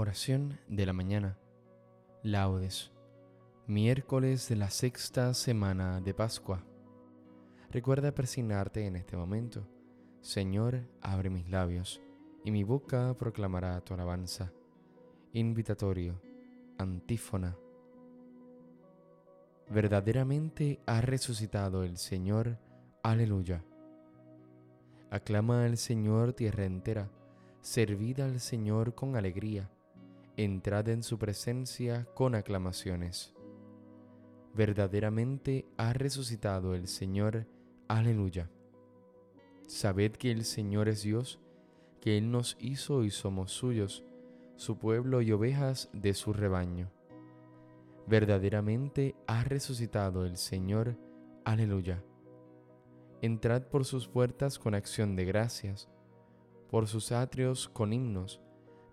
Oración de la mañana. Laudes. Miércoles de la sexta semana de Pascua. Recuerda persignarte en este momento. Señor, abre mis labios, y mi boca proclamará tu alabanza. Invitatorio. Antífona. Verdaderamente ha resucitado el Señor. Aleluya. Aclama al Señor tierra entera. Servid al Señor con alegría entrad en su presencia con aclamaciones. Verdaderamente ha resucitado el Señor. Aleluya. Sabed que el Señor es Dios, que Él nos hizo y somos suyos, su pueblo y ovejas de su rebaño. Verdaderamente ha resucitado el Señor. Aleluya. Entrad por sus puertas con acción de gracias, por sus atrios con himnos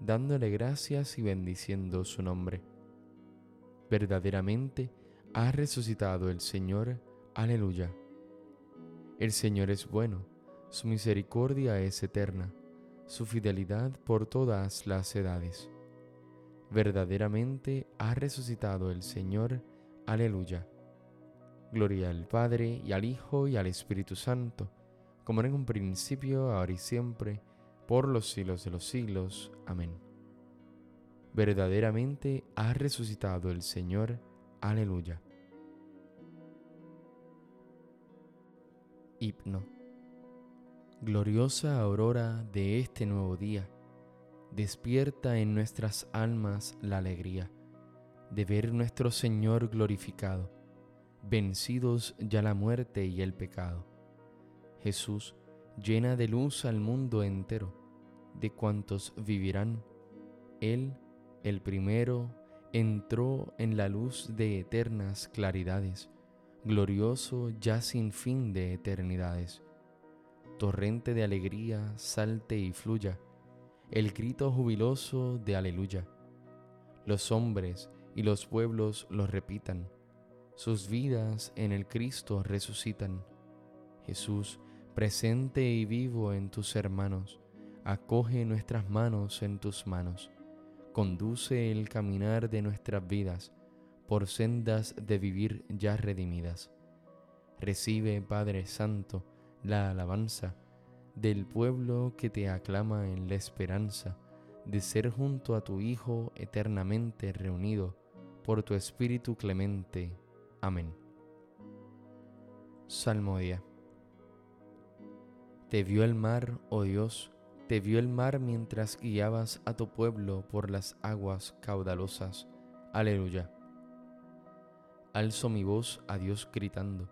dándole gracias y bendiciendo su nombre. Verdaderamente ha resucitado el Señor. Aleluya. El Señor es bueno, su misericordia es eterna, su fidelidad por todas las edades. Verdaderamente ha resucitado el Señor. Aleluya. Gloria al Padre y al Hijo y al Espíritu Santo, como en un principio, ahora y siempre, por los siglos de los siglos. Amén. Verdaderamente ha resucitado el Señor. Aleluya. Hipno. Gloriosa aurora de este nuevo día, despierta en nuestras almas la alegría de ver nuestro Señor glorificado, vencidos ya la muerte y el pecado. Jesús, llena de luz al mundo entero, de cuantos vivirán. Él, el primero, entró en la luz de eternas claridades, glorioso ya sin fin de eternidades. Torrente de alegría, salte y fluya, el grito jubiloso de aleluya. Los hombres y los pueblos lo repitan, sus vidas en el Cristo resucitan. Jesús, presente y vivo en tus hermanos, acoge nuestras manos en tus manos, conduce el caminar de nuestras vidas por sendas de vivir ya redimidas. Recibe, Padre Santo, la alabanza del pueblo que te aclama en la esperanza de ser junto a tu Hijo eternamente reunido por tu Espíritu clemente. Amén. Salmodia. Te vio el mar, oh Dios, te vio el mar mientras guiabas a tu pueblo por las aguas caudalosas. Aleluya. Alzo mi voz a Dios gritando,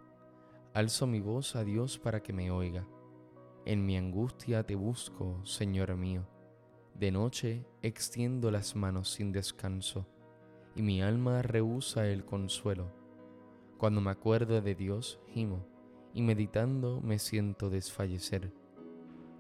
alzo mi voz a Dios para que me oiga. En mi angustia te busco, Señor mío. De noche extiendo las manos sin descanso, y mi alma rehúsa el consuelo. Cuando me acuerdo de Dios, gimo y meditando me siento desfallecer.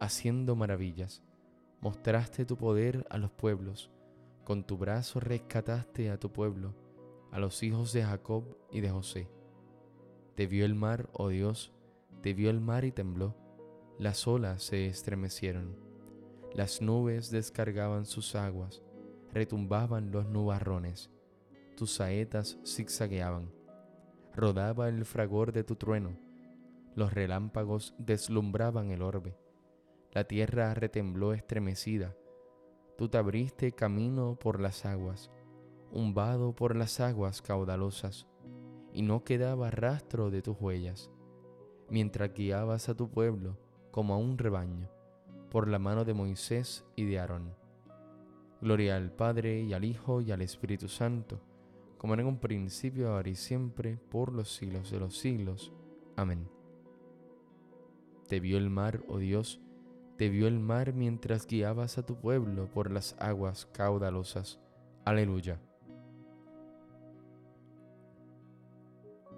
haciendo maravillas, mostraste tu poder a los pueblos, con tu brazo rescataste a tu pueblo, a los hijos de Jacob y de José. Te vio el mar, oh Dios, te vio el mar y tembló, las olas se estremecieron, las nubes descargaban sus aguas, retumbaban los nubarrones, tus saetas zigzagueaban. Rodaba el fragor de tu trueno, los relámpagos deslumbraban el orbe, la tierra retembló estremecida, tú te abriste camino por las aguas, un vado por las aguas caudalosas, y no quedaba rastro de tus huellas, mientras guiabas a tu pueblo como a un rebaño, por la mano de Moisés y de Aarón. Gloria al Padre y al Hijo y al Espíritu Santo, como en un principio, ahora y siempre, por los siglos de los siglos. Amén. Te vio el mar, oh Dios, te vio el mar mientras guiabas a tu pueblo por las aguas caudalosas. Aleluya.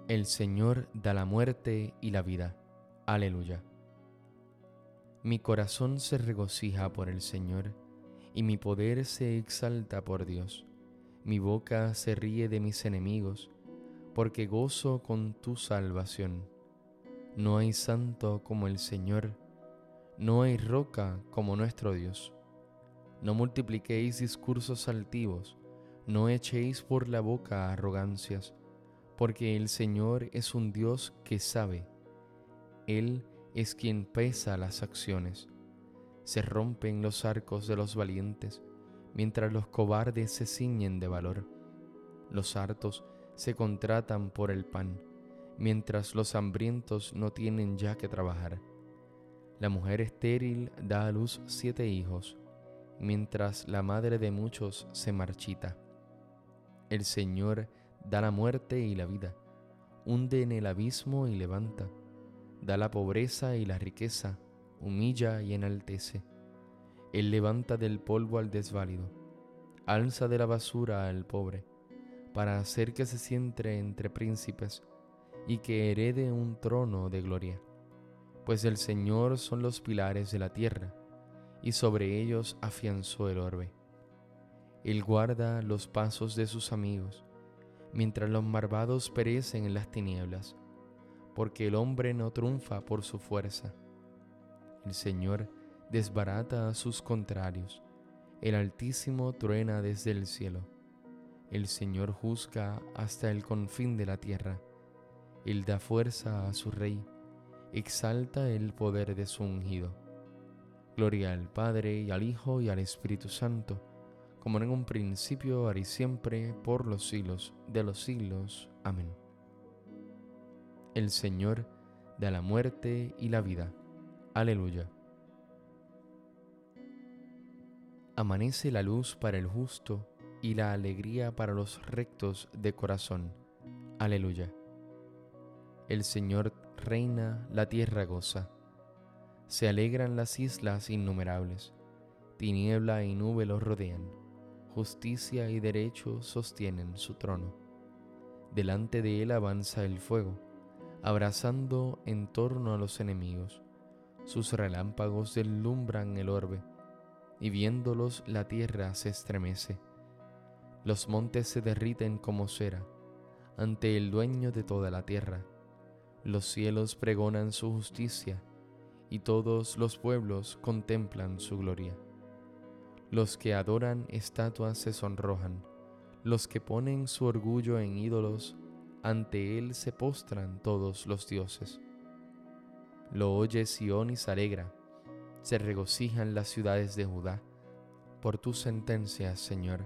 El Señor da la muerte y la vida. Aleluya. Mi corazón se regocija por el Señor, y mi poder se exalta por Dios. Mi boca se ríe de mis enemigos, porque gozo con tu salvación. No hay santo como el Señor, no hay roca como nuestro Dios. No multipliquéis discursos altivos, no echéis por la boca arrogancias, porque el Señor es un Dios que sabe. Él es quien pesa las acciones. Se rompen los arcos de los valientes, mientras los cobardes se ciñen de valor. Los hartos se contratan por el pan, mientras los hambrientos no tienen ya que trabajar. La mujer estéril da a luz siete hijos, mientras la madre de muchos se marchita. El Señor da la muerte y la vida, hunde en el abismo y levanta da la pobreza y la riqueza, humilla y enaltece. Él levanta del polvo al desválido, alza de la basura al pobre, para hacer que se siente entre príncipes y que herede un trono de gloria. Pues el Señor son los pilares de la tierra, y sobre ellos afianzó el orbe. Él guarda los pasos de sus amigos, mientras los malvados perecen en las tinieblas porque el hombre no triunfa por su fuerza. El Señor desbarata a sus contrarios, el Altísimo truena desde el cielo. El Señor juzga hasta el confín de la tierra. Él da fuerza a su rey, exalta el poder de su ungido. Gloria al Padre y al Hijo y al Espíritu Santo, como en un principio, ahora y siempre, por los siglos de los siglos. Amén. El Señor da la muerte y la vida. Aleluya. Amanece la luz para el justo y la alegría para los rectos de corazón. Aleluya. El Señor reina, la tierra goza. Se alegran las islas innumerables. Tiniebla y nube los rodean. Justicia y derecho sostienen su trono. Delante de él avanza el fuego abrazando en torno a los enemigos. Sus relámpagos deslumbran el orbe, y viéndolos la tierra se estremece. Los montes se derriten como cera ante el dueño de toda la tierra. Los cielos pregonan su justicia, y todos los pueblos contemplan su gloria. Los que adoran estatuas se sonrojan, los que ponen su orgullo en ídolos ante él se postran todos los dioses. Lo oye Sión y se alegra, se regocijan las ciudades de Judá por tus sentencias, Señor,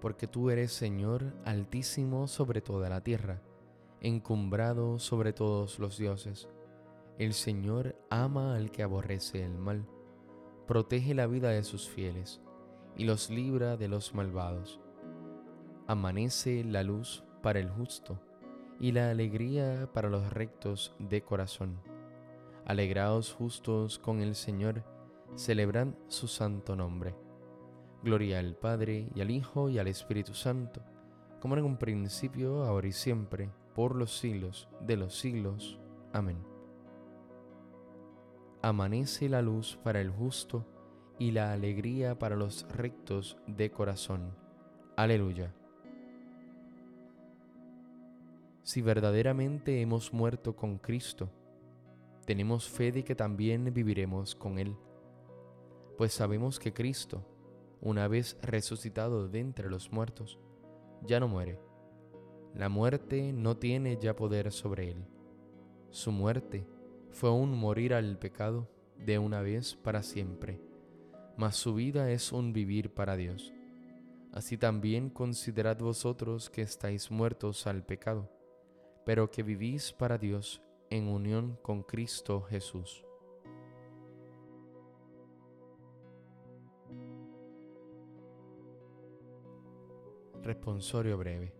porque tú eres Señor altísimo sobre toda la tierra, encumbrado sobre todos los dioses. El Señor ama al que aborrece el mal, protege la vida de sus fieles y los libra de los malvados. Amanece la luz para el justo y la alegría para los rectos de corazón. Alegraos justos con el Señor, celebran su santo nombre. Gloria al Padre y al Hijo y al Espíritu Santo, como en un principio, ahora y siempre, por los siglos de los siglos. Amén. Amanece la luz para el justo y la alegría para los rectos de corazón. Aleluya. si verdaderamente hemos muerto con Cristo, tenemos fe de que también viviremos con Él, pues sabemos que Cristo, una vez resucitado de entre los muertos, ya no muere. La muerte no tiene ya poder sobre Él. Su muerte fue un morir al pecado de una vez para siempre, mas su vida es un vivir para Dios. Así también considerad vosotros que estáis muertos al pecado, pero que vivís para Dios en unión con Cristo Jesús. Responsorio breve.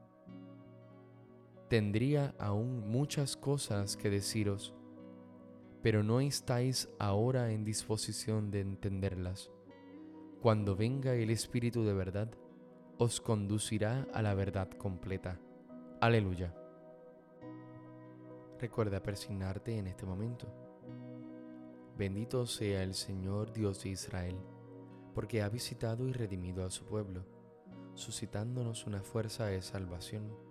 Tendría aún muchas cosas que deciros, pero no estáis ahora en disposición de entenderlas. Cuando venga el Espíritu de verdad, os conducirá a la verdad completa. Aleluya. Recuerda persignarte en este momento. Bendito sea el Señor Dios de Israel, porque ha visitado y redimido a su pueblo suscitándonos una fuerza de salvación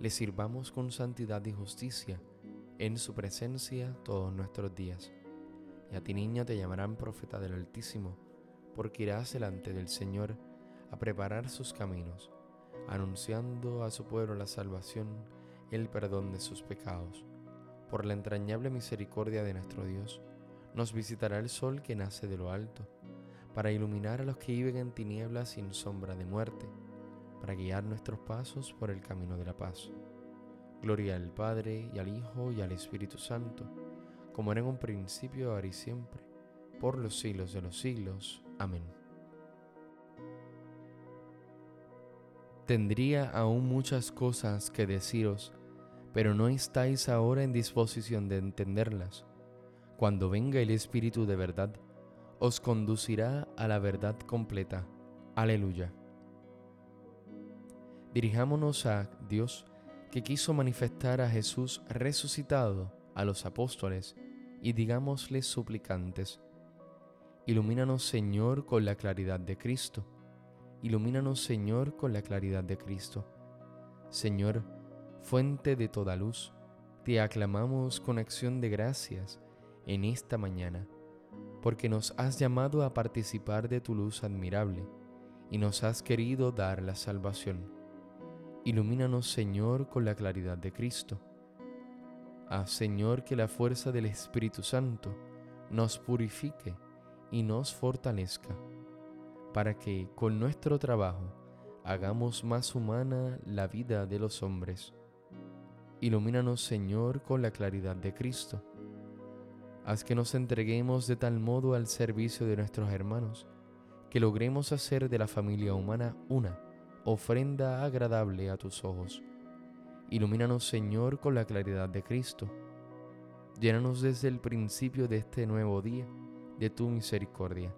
le sirvamos con santidad y justicia en su presencia todos nuestros días. Y a ti niña te llamarán profeta del Altísimo, porque irás delante del Señor a preparar sus caminos, anunciando a su pueblo la salvación, el perdón de sus pecados. Por la entrañable misericordia de nuestro Dios, nos visitará el sol que nace de lo alto, para iluminar a los que viven en tinieblas sin sombra de muerte para guiar nuestros pasos por el camino de la paz. Gloria al Padre y al Hijo y al Espíritu Santo, como era en un principio, ahora y siempre, por los siglos de los siglos. Amén. Tendría aún muchas cosas que deciros, pero no estáis ahora en disposición de entenderlas. Cuando venga el Espíritu de verdad, os conducirá a la verdad completa. Aleluya. Dirijámonos a Dios que quiso manifestar a Jesús resucitado a los apóstoles y digámosles suplicantes, Ilumínanos Señor con la claridad de Cristo. Ilumínanos Señor con la claridad de Cristo. Señor, fuente de toda luz, te aclamamos con acción de gracias en esta mañana, porque nos has llamado a participar de tu luz admirable y nos has querido dar la salvación. Ilumínanos, Señor, con la claridad de Cristo. Haz, Señor, que la fuerza del Espíritu Santo nos purifique y nos fortalezca, para que con nuestro trabajo hagamos más humana la vida de los hombres. Ilumínanos, Señor, con la claridad de Cristo. Haz que nos entreguemos de tal modo al servicio de nuestros hermanos, que logremos hacer de la familia humana una ofrenda agradable a tus ojos. Ilumínanos, Señor, con la claridad de Cristo. Llénanos desde el principio de este nuevo día de tu misericordia,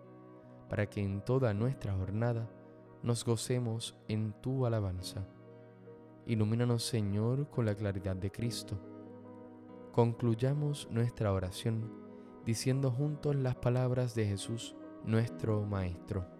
para que en toda nuestra jornada nos gocemos en tu alabanza. Ilumínanos, Señor, con la claridad de Cristo. Concluyamos nuestra oración diciendo juntos las palabras de Jesús, nuestro Maestro.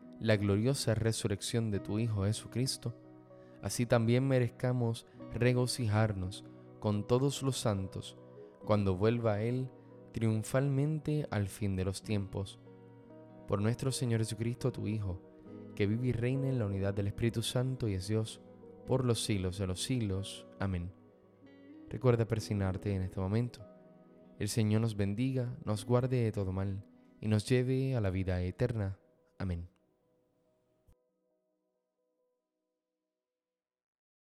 la gloriosa resurrección de tu Hijo Jesucristo, así también merezcamos regocijarnos con todos los santos cuando vuelva Él triunfalmente al fin de los tiempos. Por nuestro Señor Jesucristo, tu Hijo, que vive y reina en la unidad del Espíritu Santo y es Dios, por los siglos de los siglos. Amén. Recuerda persignarte en este momento. El Señor nos bendiga, nos guarde de todo mal y nos lleve a la vida eterna. Amén.